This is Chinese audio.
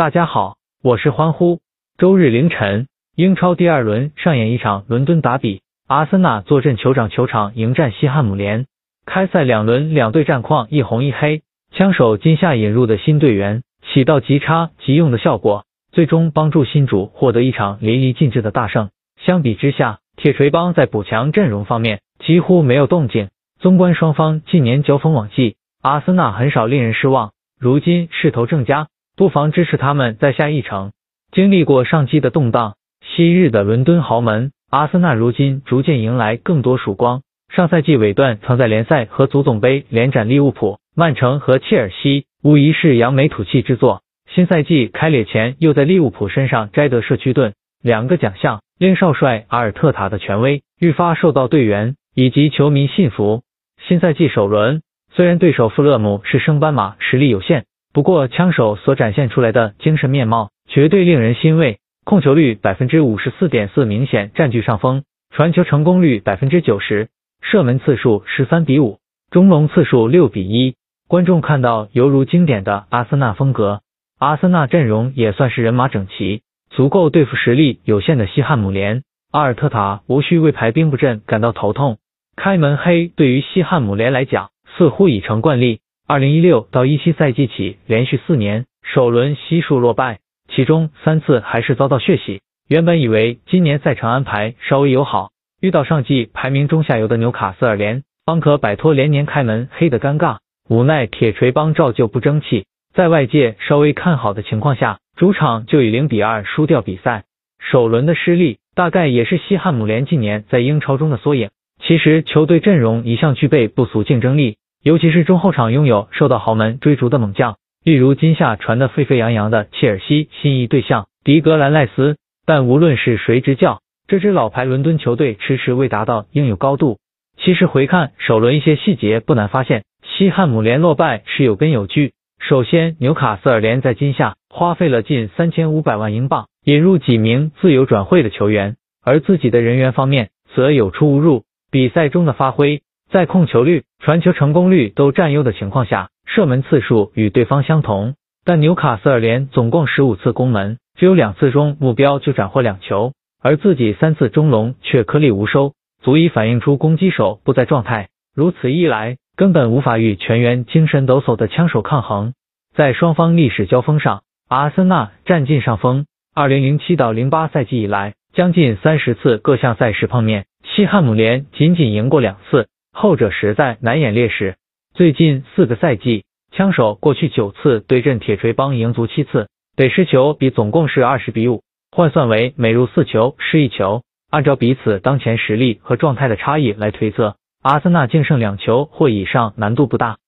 大家好，我是欢呼。周日凌晨，英超第二轮上演一场伦敦打比，阿森纳坐镇酋长球场迎战西汉姆联。开赛两轮两队战况一红一黑，枪手今夏引入的新队员起到即插即用的效果，最终帮助新主获得一场淋漓尽致的大胜。相比之下，铁锤帮在补强阵容方面几乎没有动静。纵观双方近年交锋往绩，阿森纳很少令人失望。如今势头正佳，不妨支持他们再下一城。经历过上季的动荡，昔日的伦敦豪门阿森纳如今逐渐迎来更多曙光。上赛季尾段曾在联赛和足总杯连斩利物浦、曼城和切尔西，无疑是扬眉吐气之作。新赛季开列前又在利物浦身上摘得社区盾两个奖项。令少帅阿尔特塔的权威愈发受到队员以及球迷信服。新赛季首轮，虽然对手富勒姆是升班马，实力有限，不过枪手所展现出来的精神面貌绝对令人欣慰。控球率百分之五十四点四，明显占据上风；传球成功率百分之九十，射门次数十三比五，中龙次数六比一。观众看到犹如经典的阿森纳风格，阿森纳阵容也算是人马整齐。足够对付实力有限的西汉姆联，阿尔特塔无需为排兵布阵感到头痛。开门黑对于西汉姆联来讲似乎已成惯例。二零一六到一七赛季起，连续四年首轮悉数落败，其中三次还是遭到血洗。原本以为今年赛程安排稍微友好，遇到上季排名中下游的纽卡斯尔联，方可摆脱连年开门黑的尴尬。无奈铁锤帮照旧不争气，在外界稍微看好的情况下。主场就以零比二输掉比赛，首轮的失利大概也是西汉姆联近年在英超中的缩影。其实球队阵容一向具备不俗竞争力，尤其是中后场拥有受到豪门追逐的猛将，例如今夏传的沸沸扬扬的切尔西心仪对象迪格兰赖斯。但无论是谁执教，这支老牌伦敦球队迟迟未达到应有高度。其实回看首轮一些细节，不难发现西汉姆联落败是有根有据。首先，纽卡斯尔联在今夏花费了近三千五百万英镑引入几名自由转会的球员，而自己的人员方面则有出无入。比赛中的发挥，在控球率、传球成功率都占优的情况下，射门次数与对方相同，但纽卡斯尔联总共十五次攻门，只有两次中目标就斩获两球，而自己三次中龙却颗粒无收，足以反映出攻击手不在状态。如此一来，根本无法与全员精神抖擞的枪手抗衡，在双方历史交锋上，阿森纳占尽上风。二零零七到零八赛季以来，将近三十次各项赛事碰面，西汉姆联仅仅赢过两次，后者实在难掩劣势。最近四个赛季，枪手过去九次对阵铁锤帮赢足七次，得失球比总共是二十比五，换算为每入四球失一球。按照彼此当前实力和状态的差异来推测。阿森纳净胜两球或以上难度不大。